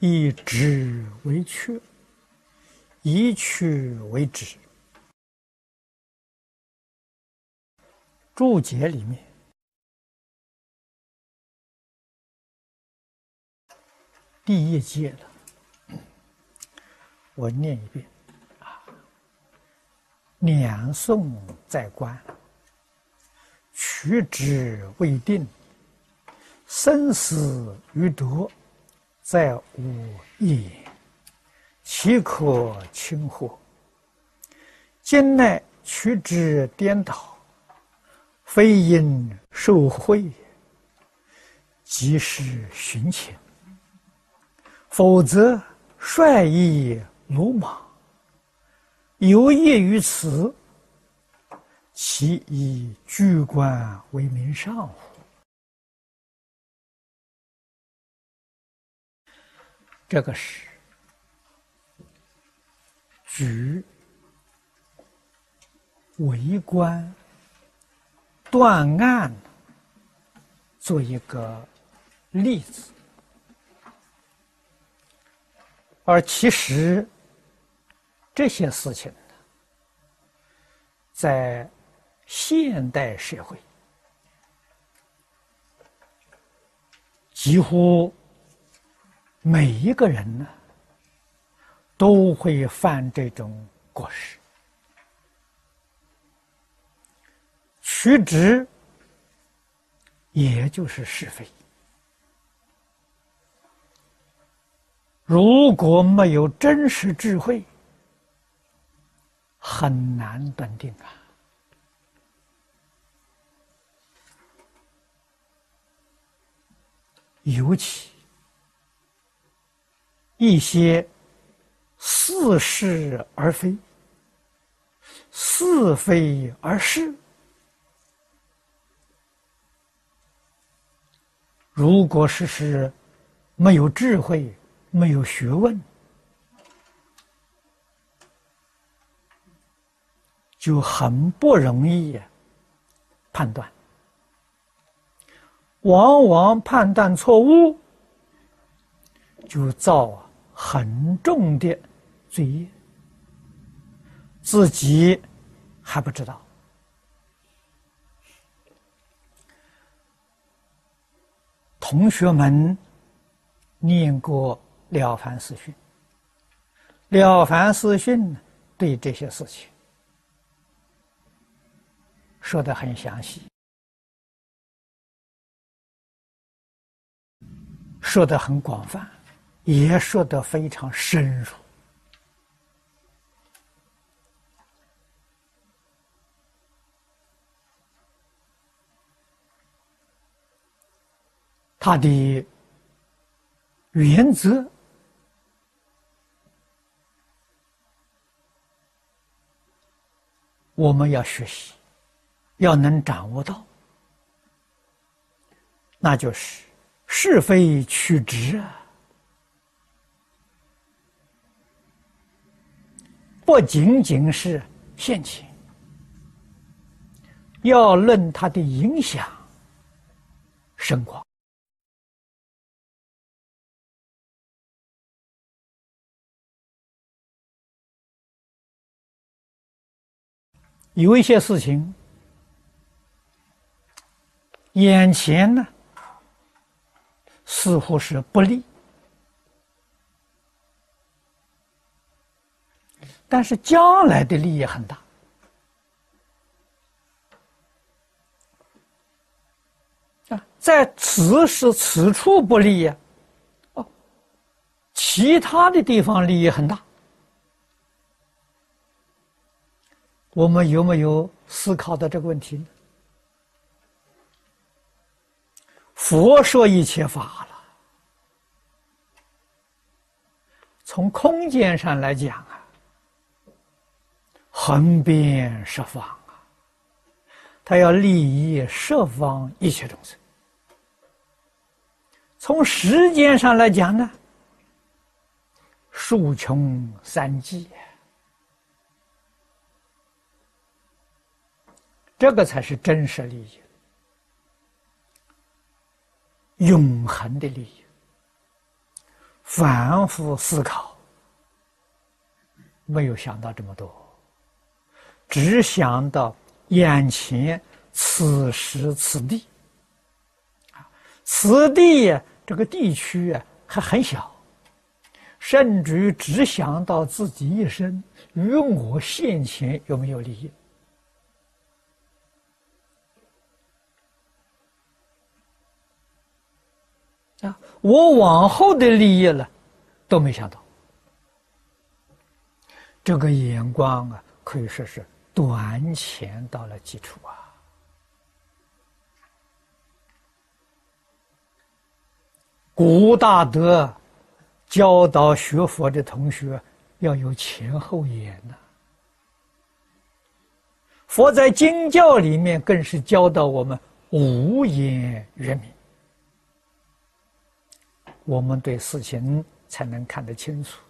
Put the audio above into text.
以直为缺，以曲为直。注解里面第一节了，我念一遍啊。两宋在官，取之未定，生死于夺，再无一言，岂可轻乎？今乃取之颠倒。非因受贿，即是寻情；否则率意鲁莽，有益于此，其以居官为民上乎？这个是举为官。断案做一个例子，而其实这些事情，在现代社会，几乎每一个人呢都会犯这种过失。曲直，也就是是非。如果没有真实智慧，很难断定啊。尤其一些似是而非、似非而是。如果是是没有智慧、没有学问，就很不容易判断，往往判断错误，就造啊很重的罪业，自己还不知道。同学们念过《了凡四训》，《了凡四训》对这些事情说的很详细，说的很广泛，也说得非常深入。他的原则，我们要学习，要能掌握到，那就是是非曲直啊，不仅仅是现前，要论它的影响深广。有一些事情，眼前呢似乎是不利，但是将来的利益很大啊！在此时此处不利呀，哦，其他的地方利益很大。我们有没有思考到这个问题呢？佛说一切法了，从空间上来讲啊，横遍十方啊，他要利益十方一切众生；从时间上来讲呢，数穷三际。这个才是真实利益，永恒的利益。反复思考，没有想到这么多，只想到眼前此时此地。此地这个地区啊还很小，甚至于只想到自己一生与我现前有没有利益啊？我往后的利益了都没想到，这个眼光啊，可以说是短浅到了极处啊。古大德教导学佛的同学要有前后眼呐。佛在经教里面更是教导我们无眼圆明，我们对事情才能看得清楚。